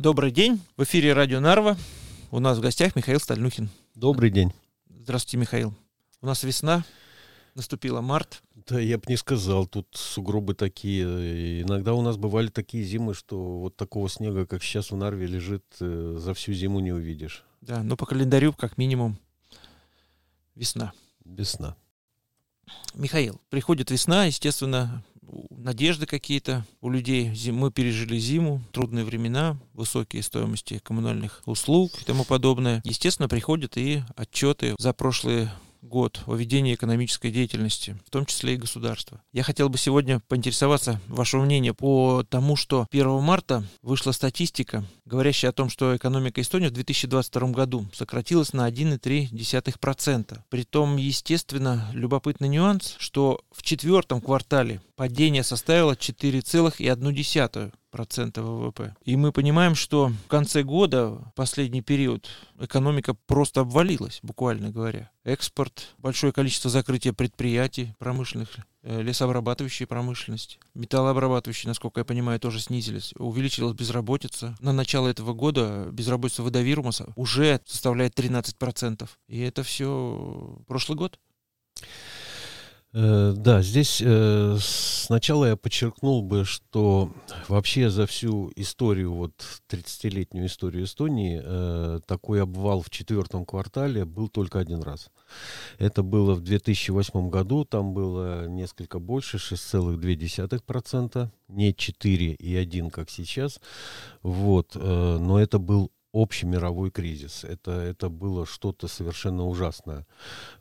Добрый день. В эфире радио Нарва. У нас в гостях Михаил Стальнухин. Добрый день. Здравствуйте, Михаил. У нас весна, наступила март. Да, я бы не сказал, тут сугробы такие. Иногда у нас бывали такие зимы, что вот такого снега, как сейчас в Нарве лежит, э, за всю зиму не увидишь. Да, но по календарю как минимум весна. Весна. Михаил, приходит весна, естественно, надежды какие-то у людей. Мы пережили зиму, трудные времена, высокие стоимости коммунальных услуг и тому подобное. Естественно, приходят и отчеты за прошлые год о ведении экономической деятельности, в том числе и государства. Я хотел бы сегодня поинтересоваться вашего мнения по тому, что 1 марта вышла статистика, говорящая о том, что экономика Эстонии в 2022 году сократилась на 1,3%. Притом, естественно, любопытный нюанс, что в четвертом квартале падение составило 4,1% процента ВВП. И мы понимаем, что в конце года, последний период, экономика просто обвалилась, буквально говоря. Экспорт, большое количество закрытия предприятий промышленных, э, лесообрабатывающей промышленности, металлообрабатывающие, насколько я понимаю, тоже снизились. Увеличилась безработица. На начало этого года безработица выдавирума уже составляет 13%. И это все прошлый год. Э, да, здесь э, сначала я подчеркнул бы, что вообще за всю историю, вот 30-летнюю историю Эстонии, э, такой обвал в четвертом квартале был только один раз. Это было в 2008 году, там было несколько больше, 6,2%, не 4,1, как сейчас. Вот, но это был общий мировой кризис. Это, это было что-то совершенно ужасное.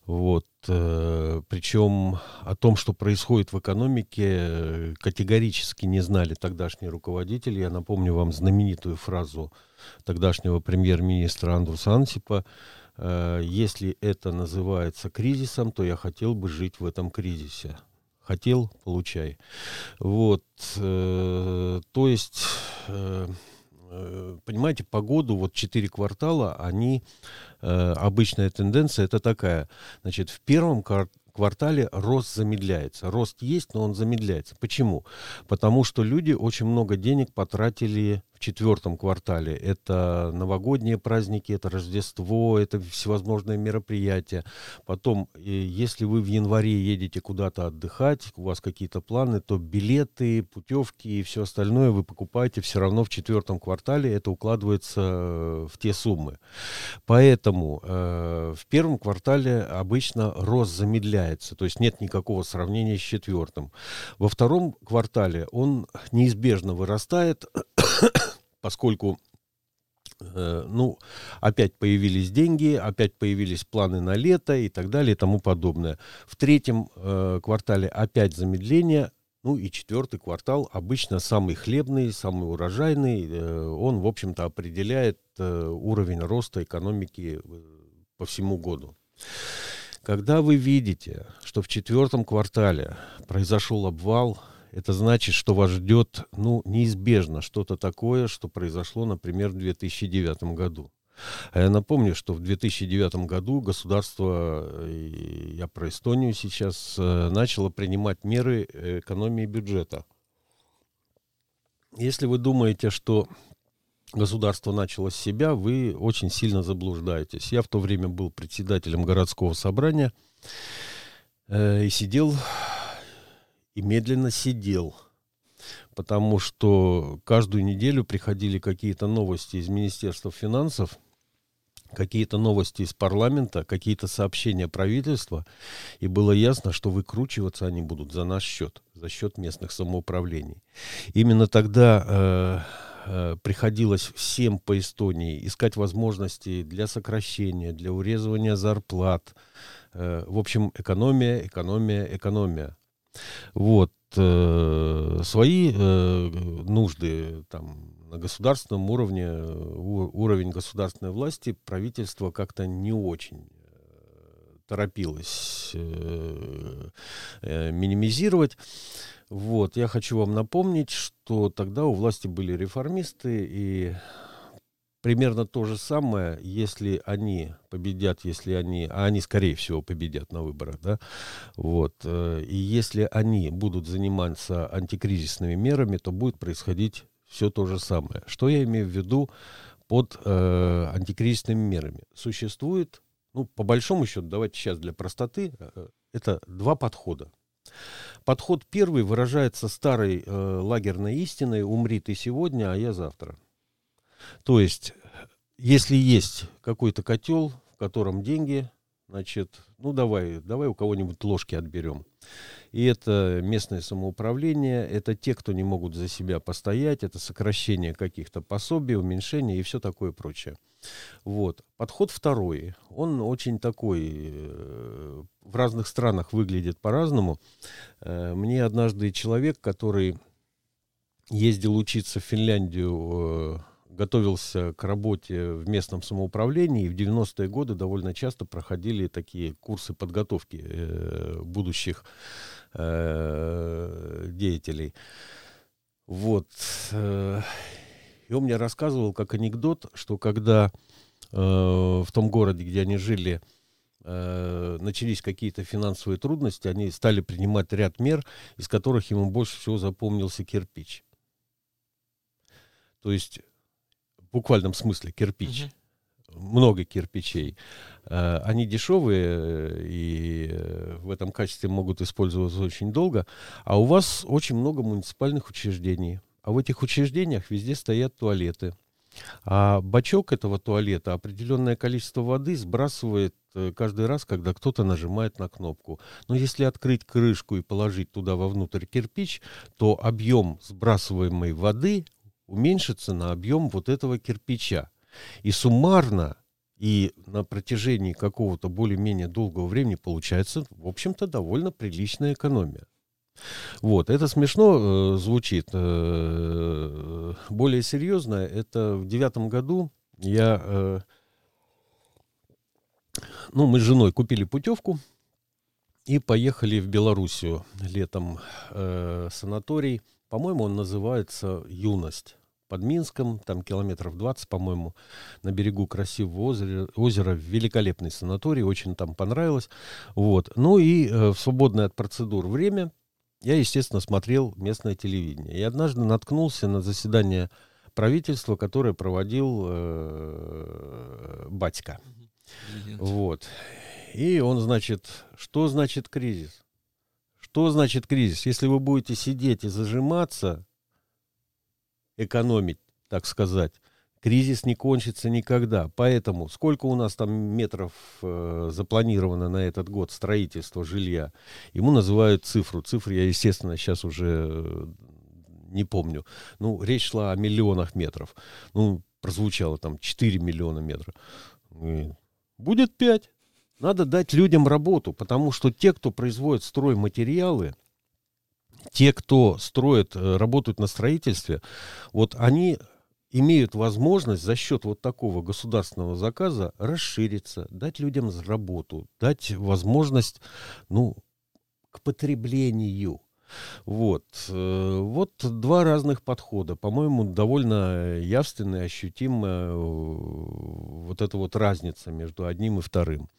Вот. Э, причем о том, что происходит в экономике, категорически не знали тогдашние руководители. Я напомню вам знаменитую фразу тогдашнего премьер-министра Андруса Ансипа. Э, Если это называется кризисом, то я хотел бы жить в этом кризисе хотел, получай. Вот, э, то есть понимаете, по году вот четыре квартала, они, э, обычная тенденция это такая, значит, в первом квартале рост замедляется. Рост есть, но он замедляется. Почему? Потому что люди очень много денег потратили в четвертом квартале. Это новогодние праздники, это Рождество, это всевозможные мероприятия. Потом, если вы в январе едете куда-то отдыхать, у вас какие-то планы, то билеты, путевки и все остальное вы покупаете все равно в четвертом квартале. Это укладывается э, в те суммы. Поэтому э, в первом квартале обычно рост замедляется, то есть нет никакого сравнения с четвертым. Во втором квартале он неизбежно вырастает, поскольку э, ну, опять появились деньги, опять появились планы на лето и так далее и тому подобное. В третьем э, квартале опять замедление, ну и четвертый квартал обычно самый хлебный, самый урожайный. Э, он, в общем-то, определяет э, уровень роста экономики э, по всему году. Когда вы видите, что в четвертом квартале произошел обвал, это значит, что вас ждет, ну, неизбежно что-то такое, что произошло, например, в 2009 году. А я напомню, что в 2009 году государство, я про Эстонию сейчас, э, начало принимать меры экономии бюджета. Если вы думаете, что государство начало с себя, вы очень сильно заблуждаетесь. Я в то время был председателем городского собрания э, и сидел и медленно сидел, потому что каждую неделю приходили какие-то новости из Министерства финансов, какие-то новости из парламента, какие-то сообщения правительства, и было ясно, что выкручиваться они будут за наш счет, за счет местных самоуправлений. Именно тогда э, э, приходилось всем по Эстонии искать возможности для сокращения, для урезывания зарплат. Э, в общем, экономия, экономия, экономия. Вот. Э, свои э, нужды там, на государственном уровне, уровень государственной власти правительство как-то не очень э, торопилось минимизировать. Вот, я хочу вам напомнить, что тогда у власти были реформисты, и примерно то же самое, если они победят, если они, а они, скорее всего, победят на выборах, да, вот, э, и если они будут заниматься антикризисными мерами, то будет происходить все то же самое. Что я имею в виду под э, антикризисными мерами? Существует, ну, по большому счету, давайте сейчас для простоты, э, это два подхода. Подход первый выражается старой э, лагерной истиной «умри ты сегодня, а я завтра». То есть, если есть какой-то котел, в котором деньги, значит, ну давай, давай у кого-нибудь ложки отберем. И это местное самоуправление, это те, кто не могут за себя постоять, это сокращение каких-то пособий, уменьшение и все такое прочее. Вот. Подход второй, он очень такой, э, в разных странах выглядит по-разному. Э, мне однажды человек, который ездил учиться в Финляндию э, готовился к работе в местном самоуправлении, и в 90-е годы довольно часто проходили такие курсы подготовки э, будущих э, деятелей. Вот. Э, и он мне рассказывал как анекдот, что когда э, в том городе, где они жили, э, начались какие-то финансовые трудности, они стали принимать ряд мер, из которых ему больше всего запомнился кирпич. То есть буквальном смысле кирпич. Угу. Много кирпичей. Э, они дешевые э, и э, в этом качестве могут использоваться очень долго. А у вас очень много муниципальных учреждений. А в этих учреждениях везде стоят туалеты. А бачок этого туалета определенное количество воды сбрасывает каждый раз, когда кто-то нажимает на кнопку. Но если открыть крышку и положить туда вовнутрь кирпич, то объем сбрасываемой воды уменьшится на объем вот этого кирпича. И суммарно и на протяжении какого-то более-менее долгого времени получается, в общем-то, довольно приличная экономия. Вот, это смешно э, звучит. Э, более серьезно, это в девятом году я, э, ну, мы с женой купили путевку и поехали в Белоруссию летом э, санаторий. По-моему, он называется «Юность» под Минском, там километров 20, по-моему, на берегу красивого озера, озера, великолепный санаторий, очень там понравилось. Вот. Ну и э, в свободное от процедур время я, естественно, смотрел местное телевидение. И однажды наткнулся на заседание правительства, которое проводил э, батька. Президент. Вот. И он, значит, что значит кризис? Что значит кризис? Если вы будете сидеть и зажиматься, экономить, так сказать, кризис не кончится никогда. Поэтому сколько у нас там метров э, запланировано на этот год строительства жилья, ему называют цифру. Цифры я, естественно, сейчас уже э, не помню. Ну, речь шла о миллионах метров. Ну, прозвучало там 4 миллиона метров. И будет 5. Надо дать людям работу, потому что те, кто производит стройматериалы, те, кто строит, э, работают на строительстве, вот они имеют возможность за счет вот такого государственного заказа расшириться, дать людям работу, дать возможность, ну, к потреблению. Вот. Э, вот два разных подхода. По-моему, довольно явственно и ощутимо э, вот эта вот разница между одним и вторым.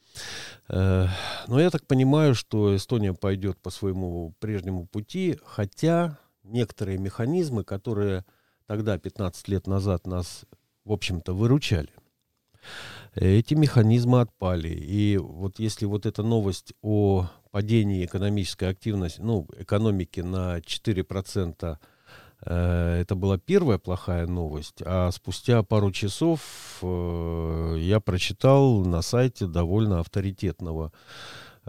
Э, но я так понимаю, что Эстония пойдет по своему прежнему пути, хотя некоторые механизмы, которые тогда, 15 лет назад, нас, в общем-то, выручали, эти механизмы отпали. И вот если вот эта новость о падении экономической активности, ну, экономики на 4% Э, это была первая плохая новость, а спустя пару часов э, я прочитал на сайте довольно авторитетного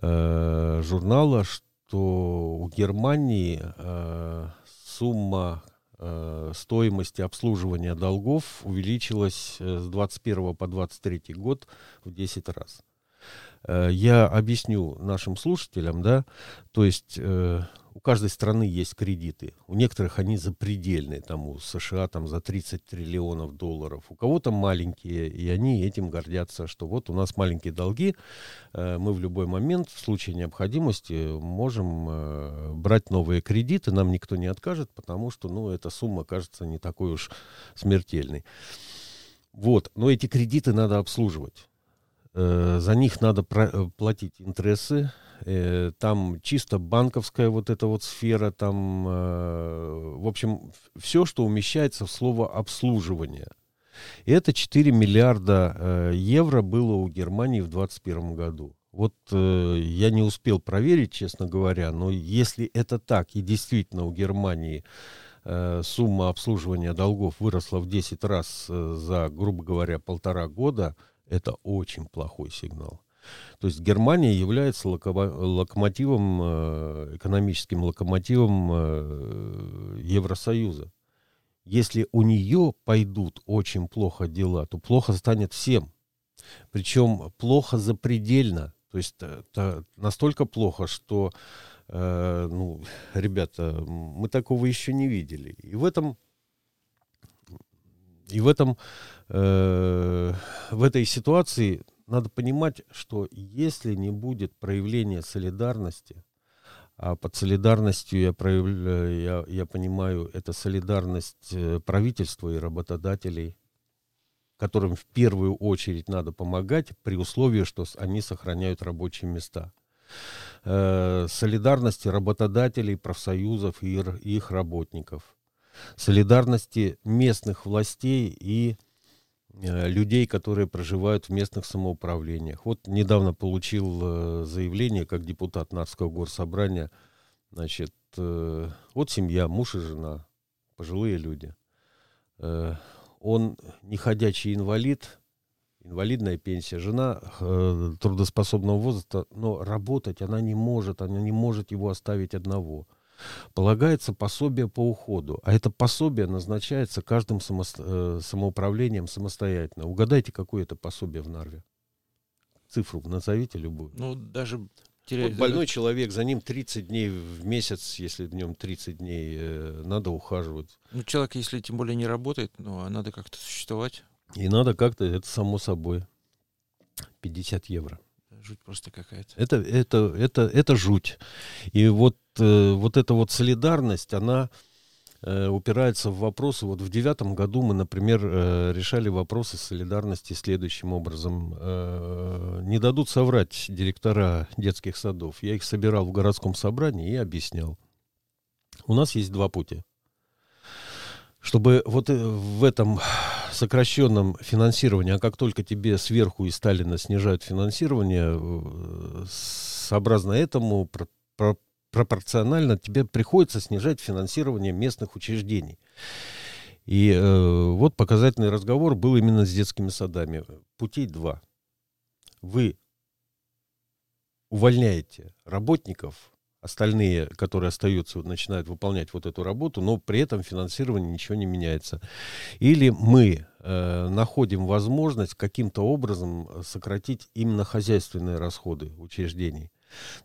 э, журнала, что у Германии сумма стоимости обслуживания долгов увеличилась с 21 по 23 год в 10 раз. Я объясню нашим слушателям, да, то есть у каждой страны есть кредиты. У некоторых они запредельные, там у США там за 30 триллионов долларов. У кого-то маленькие, и они этим гордятся, что вот у нас маленькие долги, э, мы в любой момент в случае необходимости можем э, брать новые кредиты, нам никто не откажет, потому что, ну, эта сумма кажется не такой уж смертельной. Вот, но эти кредиты надо обслуживать. Э, за них надо платить интересы, э, там чисто банковская вот эта вот сфера, там, э, в общем, все, что умещается в слово обслуживание. И это 4 миллиарда э, евро было у Германии в 2021 году. Вот э, я не успел проверить, честно говоря, но если это так, и действительно у Германии э, сумма обслуживания долгов выросла в 10 раз э, за, грубо говоря, полтора года, это очень плохой сигнал. То есть Германия является локомотивом, э, экономическим локомотивом э, Евросоюза. Если у нее пойдут очень плохо дела, то плохо станет всем. Причем плохо запредельно. То есть это настолько плохо, что, э, ну, ребята, мы такого еще не видели. И в этом, и в этом, э, в этой ситуации надо понимать, что если не будет проявления солидарности, а под солидарностью я, проявляю, я, я понимаю, это солидарность э, правительства и работодателей, которым в первую очередь надо помогать при условии, что они сохраняют рабочие места. Э, солидарности работодателей, профсоюзов и их работников. Солидарности местных властей и людей, которые проживают в местных самоуправлениях. Вот недавно получил э, заявление как депутат Нарского горсобрания. Значит, вот семья, муж и жена, пожилые люди он неходячий инвалид, инвалидная пенсия, жена э, трудоспособного возраста, но работать она не может, она не может его оставить одного. Полагается пособие по уходу, а это пособие назначается каждым само, э, самоуправлением самостоятельно. Угадайте, какое это пособие в Нарве? Цифру назовите любую. Ну, даже теряет... Вот больной человек, за ним 30 дней в месяц, если в нем 30 дней, э, надо ухаживать. Ну, человек, если тем более не работает, ну, а надо как-то существовать. И надо как-то, это само собой. 50 евро. Жуть просто какая-то. Это, это, это, это жуть. И вот, э, вот эта вот солидарность, она Э, упирается в вопросы. Вот в девятом году мы, например, э, решали вопросы солидарности следующим образом. Э, не дадут соврать директора детских садов. Я их собирал в городском собрании и объяснял. У нас есть два пути. Чтобы вот в этом сокращенном финансировании, а как только тебе сверху из Сталина снижают финансирование, сообразно этому пропорционально тебе приходится снижать финансирование местных учреждений. И э, вот показательный разговор был именно с детскими садами. Путей два. Вы увольняете работников, остальные, которые остаются, начинают выполнять вот эту работу, но при этом финансирование ничего не меняется. Или мы э, находим возможность каким-то образом сократить именно хозяйственные расходы учреждений.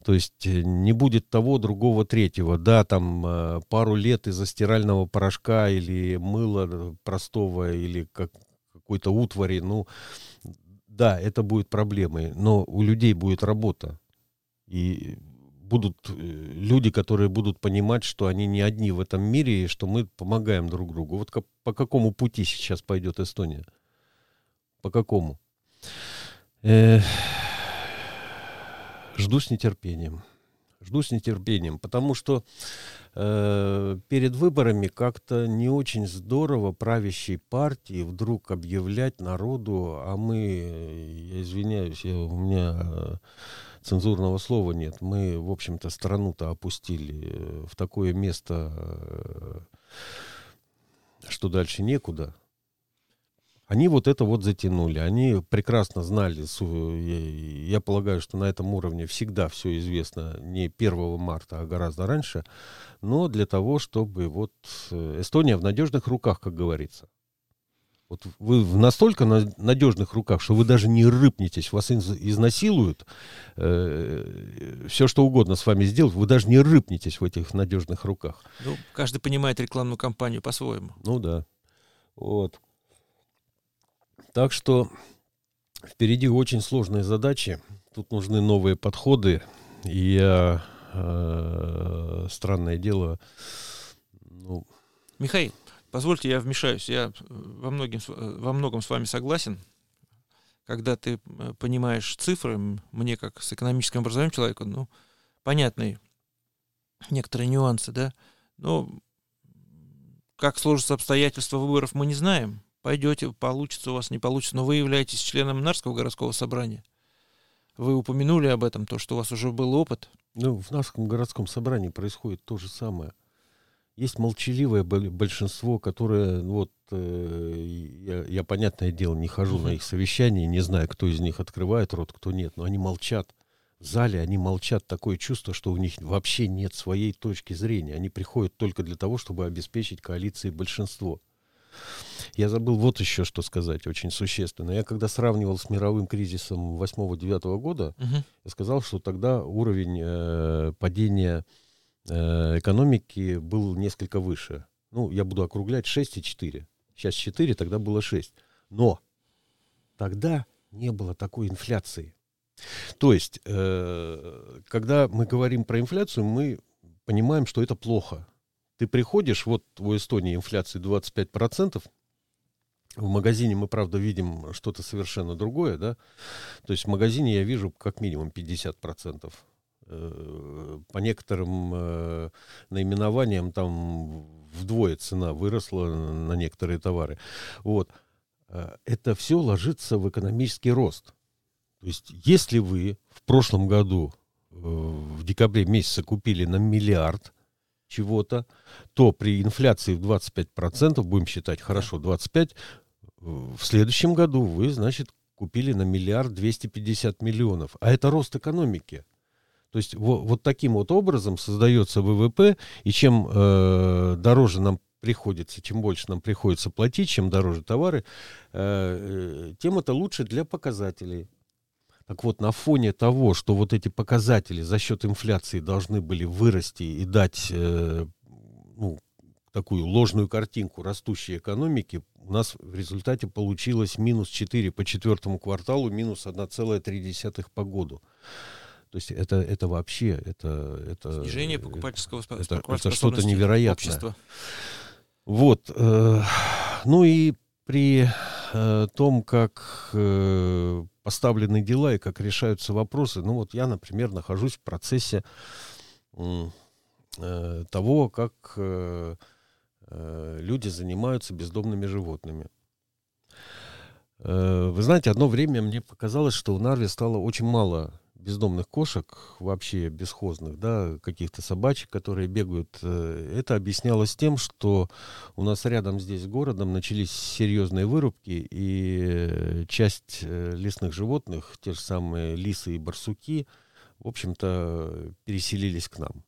То есть э, не будет того, другого, третьего. Да, там э, пару лет из-за стирального порошка или мыла простого, или как, какой-то утвари, ну, да, это будет проблемой, но у людей будет работа. И будут э, люди, которые будут понимать, что они не одни в этом мире, и что мы помогаем друг другу. Вот по какому пути сейчас пойдет Эстония? По какому? Эх Жду с нетерпением. Жду с нетерпением, потому что э, перед выборами как-то не очень здорово правящей партии вдруг объявлять народу, а мы, я извиняюсь, я, у меня э, цензурного слова нет, мы, в общем-то, страну-то опустили э, в такое место, э, что дальше некуда. Они вот это вот затянули. Они прекрасно знали, я полагаю, что на этом уровне всегда все известно не 1 марта, а гораздо раньше, но для того, чтобы вот э, Эстония в надежных руках, как говорится. Вот вы в настолько надежных руках, что вы даже не рыпнетесь, вас изнасилуют, э, все что угодно с вами сделать, вы даже не рыпнетесь в этих надежных руках. Ну, каждый понимает рекламную кампанию по-своему. Ну да. Вот. Так что впереди очень сложные задачи. Тут нужны новые подходы. И я, э, странное дело, ну... Михаил, позвольте, я вмешаюсь. Я во, многим, во многом с вами согласен. Когда ты э, понимаешь цифры, мне как с экономическим образованием человека, ну, понятны некоторые нюансы, да. Но как сложатся обстоятельства выборов, мы не знаем. Пойдете, получится у вас, не получится. Но вы являетесь членом Нарского городского собрания. Вы упомянули об этом, то, что у вас уже был опыт. Ну, в Нарском городском собрании происходит то же самое. Есть молчаливое большинство, которое, ну, вот, э, я, я, понятное дело, не хожу на их совещания, не знаю, кто из них открывает рот, кто нет, но они молчат. В зале они молчат, такое чувство, что у них вообще нет своей точки зрения. Они приходят только для того, чтобы обеспечить коалиции большинство. Я забыл вот еще что сказать, очень существенно. Я когда сравнивал с мировым кризисом 8-9 года, угу. я сказал, что тогда уровень э, падения э, экономики был несколько выше. Ну, я буду округлять 6 и 4. Сейчас 4, тогда было 6. Но тогда не было такой инфляции. То есть, э, когда мы говорим про инфляцию, мы понимаем, что это плохо. Ты приходишь, вот в Эстонии инфляция 25%, в магазине мы, правда, видим что-то совершенно другое, да. То есть в магазине я вижу как минимум 50%. Э, по некоторым э, наименованиям там вдвое цена выросла на некоторые товары. Вот. Э, это все ложится в экономический рост. То есть если вы в прошлом году в декабре месяце купили на миллиард чего-то, то при инфляции в 25%, будем считать хорошо, 25%, в следующем году вы, значит, купили на миллиард 250 миллионов. А это рост экономики. То есть вот, вот таким вот образом создается ВВП, и чем э, дороже нам приходится, чем больше нам приходится платить, чем дороже товары, э, э тем это лучше для показателей. Так вот, на фоне того, что вот эти показатели за счет инфляции должны были вырасти и дать э, ну, такую ложную картинку растущей экономики, у нас в результате получилось минус 4 по четвертому кварталу, минус 1,3 по году. То есть это, это вообще... Это, это, Снижение покупательского это, это что-то невероятное. Общества. Вот. Э, ну и при э, том, как э, поставлены дела и как решаются вопросы, ну вот я, например, нахожусь в процессе э, того, как э, э, люди занимаются бездомными животными. Э, вы знаете, одно время мне показалось, что в Нарве стало очень мало бездомных кошек, вообще бесхозных, да, каких-то собачек, которые бегают, э, это объяснялось тем, что у нас рядом здесь с городом начались серьезные вырубки, и э, часть э, лесных животных, те же самые лисы и барсуки, в общем-то, переселились к нам.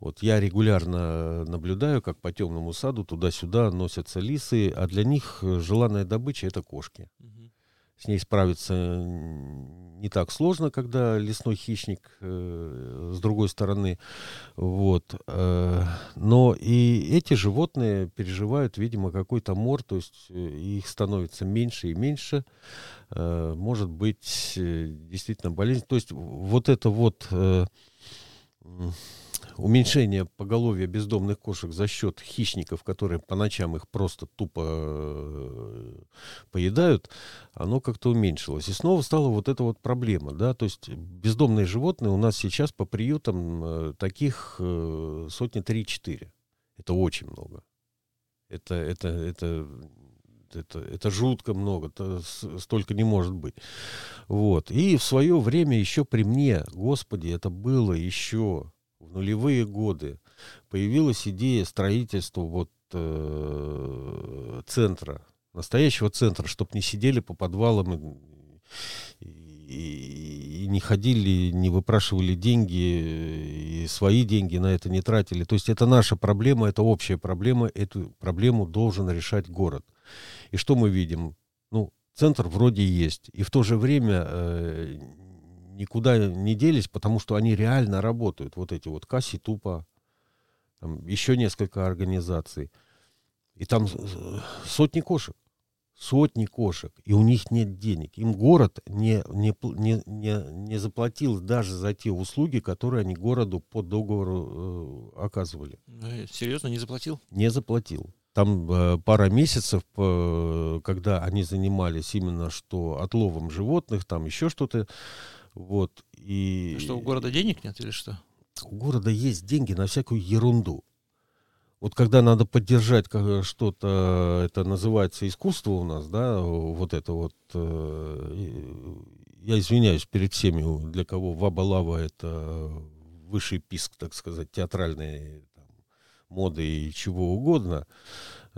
Вот я регулярно наблюдаю, как по темному саду туда-сюда носятся лисы, а для них желанная добыча это кошки. С ней справиться не так сложно, когда лесной хищник э, с другой стороны. Вот. Э, но и эти животные переживают, видимо, какой-то мор, то есть э, их становится меньше и меньше. Э, может быть, э, действительно болезнь. То есть вот это вот... Э, уменьшение поголовья бездомных кошек за счет хищников, которые по ночам их просто тупо э, поедают, оно как-то уменьшилось. И снова стала вот эта вот проблема, да, то есть бездомные животные у нас сейчас по приютам э, таких э, сотни три-четыре. Это очень много. Это, это, это это, это жутко много, это столько не может быть. Вот. И в свое время еще при мне, Господи, это было еще в нулевые годы появилась идея строительства вот э, центра, настоящего центра, чтобы не сидели по подвалам и, и, и не ходили, не выпрашивали деньги, и свои деньги на это не тратили. То есть это наша проблема, это общая проблема, эту проблему должен решать город. И что мы видим? Ну, центр вроде есть, и в то же время э, никуда не делись, потому что они реально работают. Вот эти вот Касси Тупа, там еще несколько организаций. И там сотни кошек. Сотни кошек. И у них нет денег. Им город не, не, не, не, не заплатил даже за те услуги, которые они городу по договору э, оказывали. Э, серьезно, не заплатил? Не заплатил. Там э, пара месяцев, э, когда они занимались именно что отловом животных, там еще что-то, вот, и... А что, у города денег нет или что? у города есть деньги на всякую ерунду. Вот когда надо поддержать что-то, это называется искусство у нас, да, вот это вот, э, я извиняюсь перед всеми, для кого Ваба-Лава это высший писк, так сказать, театральной там, моды и чего угодно.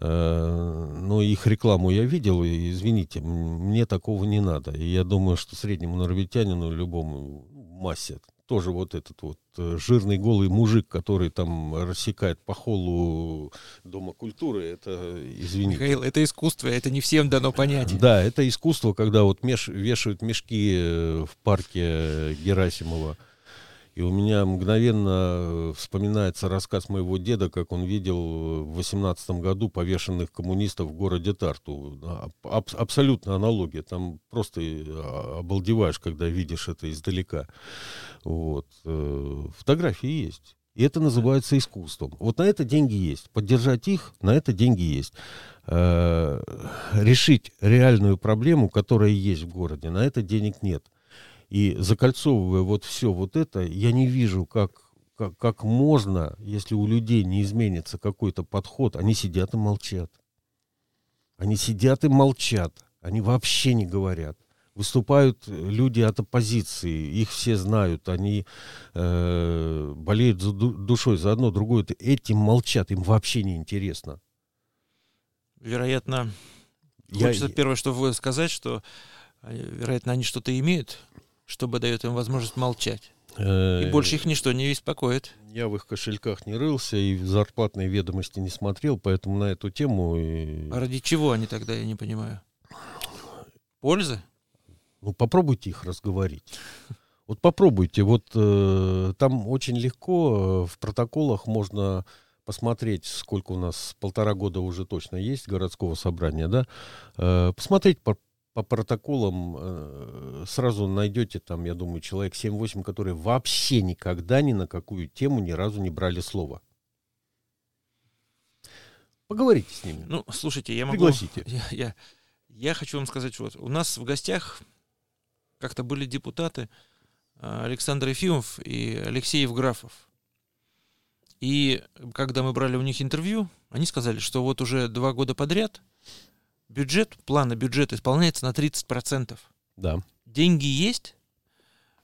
Э, но их рекламу я видел, и извините, мне такого не надо. И я думаю, что среднему норвегитянину, любому массе, тоже вот этот вот э, жирный голый мужик, который там рассекает по холлу Дома культуры, это, извините. Михаил, это искусство, это не всем дано понять. Да, это искусство, когда вот меш, вешают мешки э, в парке Герасимова. И у меня мгновенно вспоминается рассказ моего деда, как он видел в 18 году повешенных коммунистов в городе Тарту. Аб абсолютно аналогия. Там просто а, обалдеваешь, когда видишь это издалека. Вот. Э, фотографии есть. И это называется искусством. Вот на это деньги есть. Поддержать их, на это деньги есть. Э -э решить реальную проблему, которая есть в городе, на это денег нет. И закольцовывая вот все вот это, я не вижу, как, как, как можно, если у людей не изменится какой-то подход, они сидят и молчат. Они сидят и молчат. Они вообще не говорят. Выступают люди от оппозиции, их все знают, они э, болеют за душой за одно, другое. Этим молчат, им вообще не интересно. Вероятно, я... хочется первое, что сказать, что, э, вероятно, они что-то имеют, чтобы дает им возможность молчать. И э, больше их ничто не беспокоит. Я в их кошельках не рылся и в зарплатные ведомости не смотрел, поэтому на эту тему... А ради чего они тогда, я не понимаю? Польза? Ну, попробуйте их разговорить. Вот попробуйте. Вот э, там очень легко э, в протоколах можно посмотреть, сколько у нас, полтора года уже точно есть городского собрания, да, э, посмотреть по по протоколам э, сразу найдете там, я думаю, человек 7-8, которые вообще никогда ни на какую тему ни разу не брали слово. Поговорите с ними. Ну, слушайте, я могу... Пригласите. Я, я, я хочу вам сказать, вот у нас в гостях как-то были депутаты э, Александр Ефимов и Алексей Евграфов. И когда мы брали у них интервью, они сказали, что вот уже два года подряд бюджет, плана бюджета исполняется на 30%. Да. Деньги есть,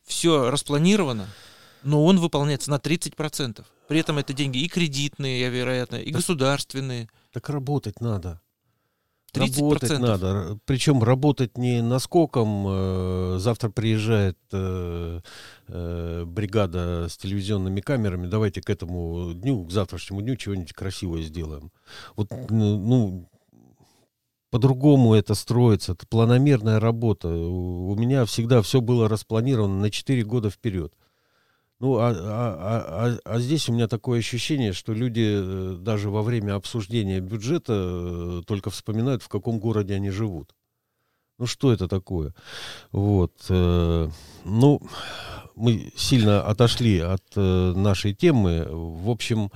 все распланировано, но он выполняется на 30%. При этом это деньги и кредитные, вероятно, и так, государственные. Так работать надо. 30%. Работать надо. Причем работать не наскоком. Э, завтра приезжает э, э, бригада с телевизионными камерами. Давайте к этому дню, к завтрашнему дню чего-нибудь красивое сделаем. Вот, ну, по-другому это строится, это планомерная работа. У меня всегда все было распланировано на 4 года вперед. Ну, а, а, а, а, а здесь у меня такое ощущение, что люди э, даже во время обсуждения бюджета э, только вспоминают, в каком городе они живут. Ну, что это такое? Вот. Э, ну, мы сильно отошли от нашей темы. В общем,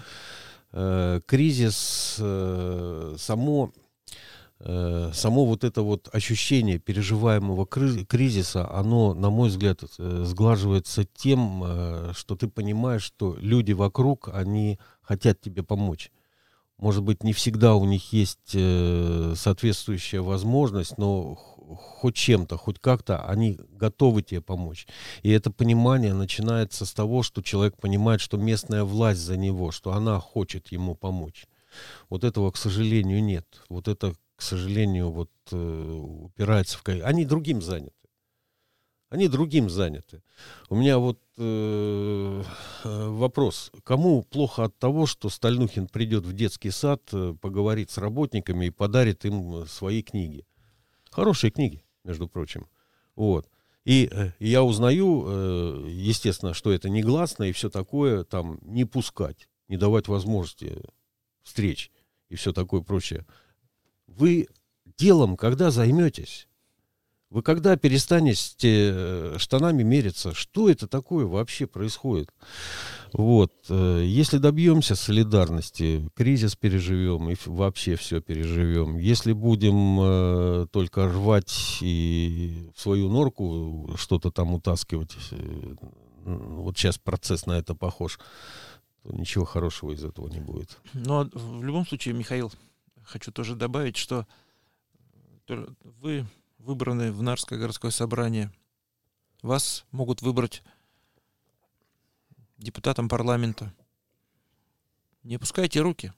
кризис само Э, само вот это вот ощущение переживаемого кризиса, оно, на мой взгляд, э, сглаживается тем, э, что ты понимаешь, что люди вокруг, они хотят тебе помочь. Может быть, не всегда у них есть соответствующая возможность, но хоть чем-то, хоть как-то они готовы тебе помочь. И это понимание начинается с того, что человек понимает, что местная власть за него, что она хочет ему помочь. Вот этого, к сожалению, нет. Вот это к сожалению, вот э, упирается в... Они другим заняты. Они другим заняты. У меня вот э, э, вопрос. Кому плохо от того, что Стальнухин придет в детский сад, э, поговорит с работниками и подарит им свои книги? Хорошие книги, между прочим. Вот. И, э, я узнаю, э, естественно, что это негласно и все такое, там, не пускать, не давать возможности встреч и все такое прочее. Вы делом когда займетесь? Вы когда перестанете э, штанами мериться? Что это такое вообще происходит? Вот. Э, если добьемся солидарности, кризис переживем и вообще все переживем. Если будем э, только рвать и в свою норку что-то там утаскивать, э, вот сейчас процесс на это похож, то ничего хорошего из этого не будет. Но в любом случае, Михаил, хочу тоже добавить, что вы выбраны в Нарское городское собрание. Вас могут выбрать депутатом парламента. Не опускайте руки,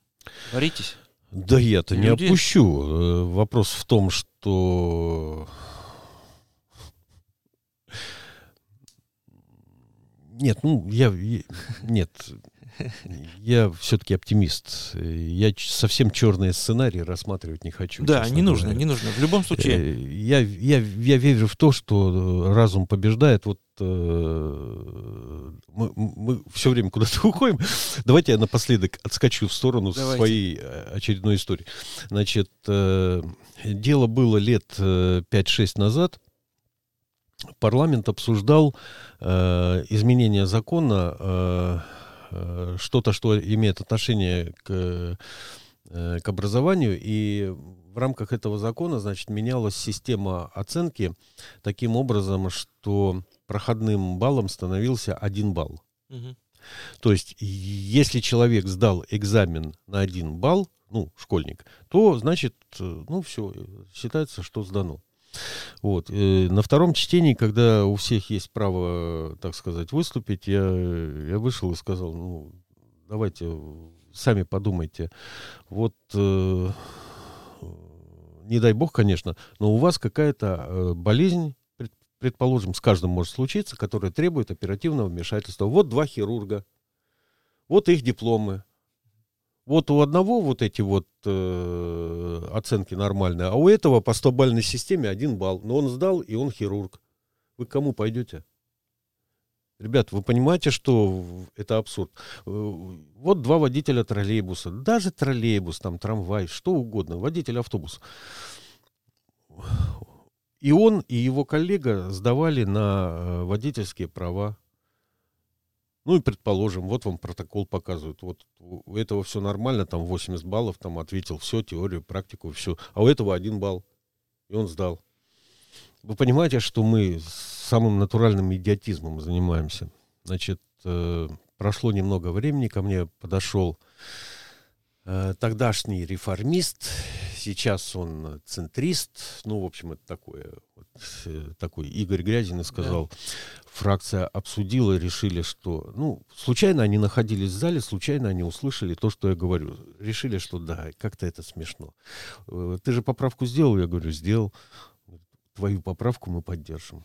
боритесь. Да я-то не опущу. Э, вопрос в том, что... Нет, ну, я... Нет, я все-таки оптимист. Я совсем черные сценарии рассматривать не хочу. Да, не нужно, говоря. не нужно. В любом случае. Э, я, я, я верю в то, что разум побеждает. Вот э, мы, мы все время куда-то уходим. Давайте я напоследок отскочу в сторону Давайте. своей э, очередной истории. Значит, э, дело было лет 5-6 э, назад. Парламент обсуждал э, изменение закона э, Э, что-то, что имеет отношение к, э, к образованию, и в рамках этого закона, значит, менялась система оценки таким образом, что проходным баллом становился один балл. Угу. То есть, если человек сдал экзамен на один балл, ну, школьник, то, значит, э, ну, все, считается, что сдано. Вот. Э, на втором чтении, когда у всех есть право, так сказать, выступить, я, я вышел и сказал, ну, давайте, сами подумайте. Вот, э, не дай бог, конечно, но у вас какая-то э, болезнь, предположим, с каждым может случиться, которая требует оперативного вмешательства. Вот два хирурга, вот их дипломы, вот у одного вот эти вот э, оценки нормальные, а у этого по 100-бальной системе один балл. Но он сдал, и он хирург. Вы к кому пойдете? Ребят, вы понимаете, что это абсурд? Э, вот два водителя троллейбуса, даже троллейбус, там трамвай, что угодно, водитель автобуса. И он, и его коллега сдавали на э, водительские права. Ну и предположим, вот вам протокол показывают, вот у этого все нормально, там 80 баллов, там ответил все, теорию, практику, все. А у этого один балл, и он сдал. Вы понимаете, что мы самым натуральным идиотизмом занимаемся. Значит, э, прошло немного времени, ко мне подошел э, тогдашний реформист, сейчас он центрист, ну, в общем, это такое, вот, э, такой Игорь Грязин сказал, да. фракция обсудила, решили, что, ну, случайно они находились в зале, случайно они услышали то, что я говорю, решили, что да, как-то это смешно. Э, ты же поправку сделал? Я говорю, сделал. Твою поправку мы поддержим.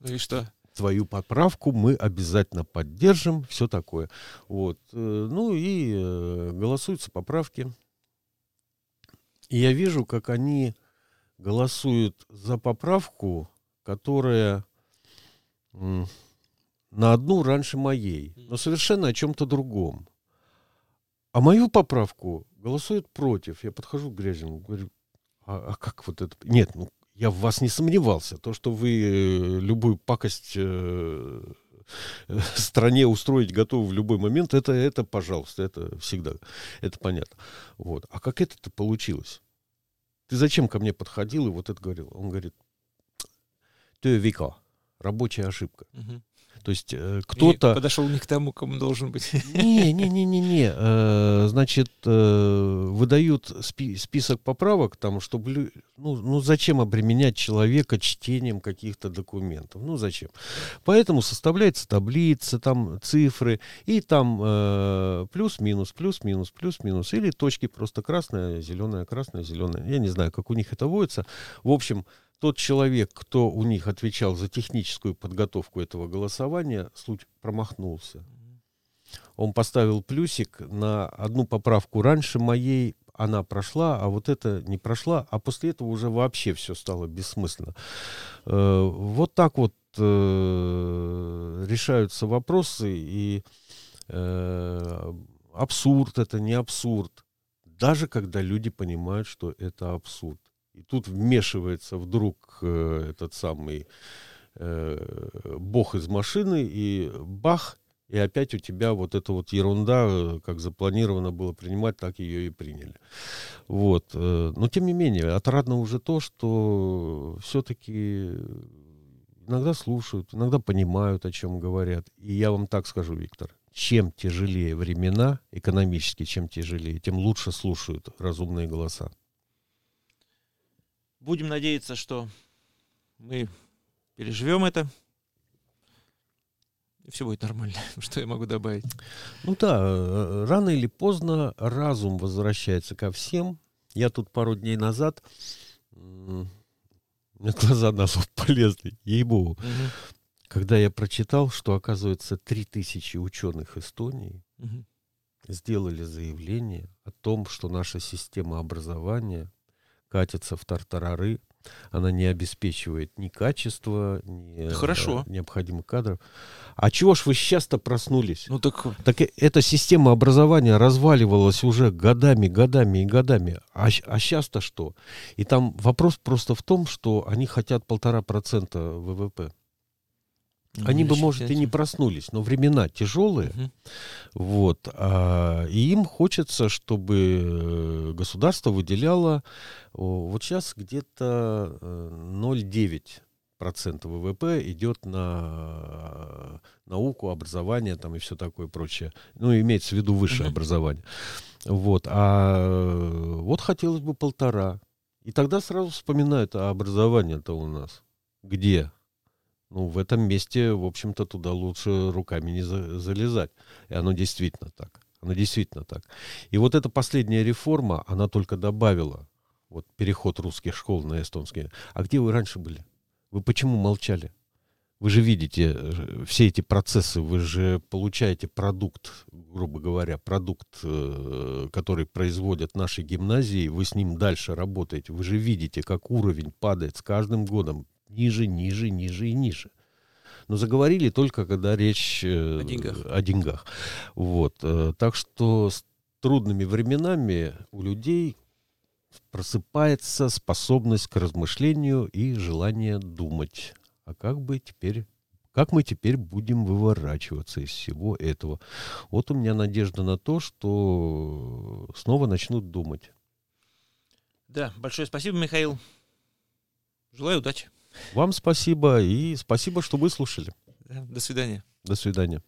Ну и что? твою поправку мы обязательно поддержим, все такое. Вот. Э, ну и голосуются поправки. И я вижу, как они голосуют за поправку, которая на одну раньше моей, но совершенно о чем-то другом. А мою поправку голосуют против. Я подхожу к Грязину, говорю, а, а как вот это? Нет, ну я в вас не сомневался. То, что вы э, любую пакость э, стране устроить готовы в любой момент, это, это, пожалуйста, это всегда, это понятно. Вот. А как это-то получилось? Ты зачем ко мне подходил и вот это говорил? Он говорит, ты века, рабочая ошибка. Угу. То есть э, кто-то... подошел не к тому, кому должен быть. Не-не-не-не-не. Э, значит, э, выдают спи- список поправок, там, чтобы... Ну, ну, зачем обременять человека чтением каких-то документов? Ну, зачем? Поэтому составляется таблица, там цифры, и там э, плюс-минус, плюс-минус, плюс-минус, или точки просто красная, зеленая, красная, зеленая. Я не знаю, как у них это водится. В общем, тот человек, кто у них отвечал за техническую подготовку этого голосования, случай промахнулся. Он поставил плюсик на одну поправку раньше моей, она прошла, а вот это не прошла, а после этого уже вообще все стало бессмысленно. Э, вот так вот э, решаются вопросы, и э, абсурд это не абсурд, даже когда люди понимают, что это абсурд. И тут вмешивается вдруг э, этот самый э, бог из машины, и бах, и опять у тебя вот эта вот ерунда, э, как запланировано было принимать, так ее и приняли. Вот. Э, но тем не менее, отрадно уже то, что все-таки иногда слушают, иногда понимают, о чем говорят. И я вам так скажу, Виктор, чем тяжелее времена экономически, чем тяжелее, тем лучше слушают разумные голоса. Будем надеяться, что мы переживем это, и все будет нормально. Что я могу добавить? Ну да, э, рано или поздно разум возвращается ко всем. Я тут пару дней назад, у меня глаза на лоб полезли, ей-богу, угу. когда я прочитал, что, оказывается, 3000 ученых Эстонии угу. сделали заявление о том, что наша система образования катится в тартарары, она не обеспечивает ни качества, ни Хорошо. Э, необходимых кадров. А чего ж вы сейчас-то проснулись? Ну так... так эта система образования разваливалась уже годами, годами и годами. А, а сейчас-то что? И там вопрос просто в том, что они хотят полтора процента ВВП. Они бы, может, и не проснулись, но времена тяжелые. Угу. Вот, а, и им хочется, чтобы э, государство выделяло вот сейчас где-то 0,9 э, процента ВВП идет на науку, образование там и все такое прочее. Ну, имеется в виду высшее uh образование. Вот. А вот хотелось бы полтора. И тогда сразу вспоминают, а образование-то у нас где? Ну, в этом месте, в общем-то, туда лучше руками не за, залезать. И оно действительно так. Оно действительно так. И вот эта последняя реформа, она только добавила вот переход русских школ на эстонские. А где вы раньше были? Вы почему молчали? Вы же видите э, все эти процессы, вы же получаете продукт, грубо говоря, продукт, э, который производят наши гимназии, вы с ним дальше работаете. Вы же видите, как уровень падает с каждым годом ниже, ниже, ниже и ниже. Но заговорили только, когда речь э, о деньгах. О деньгах. Вот. Э, так что с трудными временами у людей просыпается способность к размышлению и желание думать. А как бы теперь как мы теперь будем выворачиваться из всего этого? Вот у меня надежда на то, что снова начнут думать. Да, большое спасибо, Михаил. Желаю удачи. Вам спасибо и спасибо, что выслушали. До свидания. До свидания.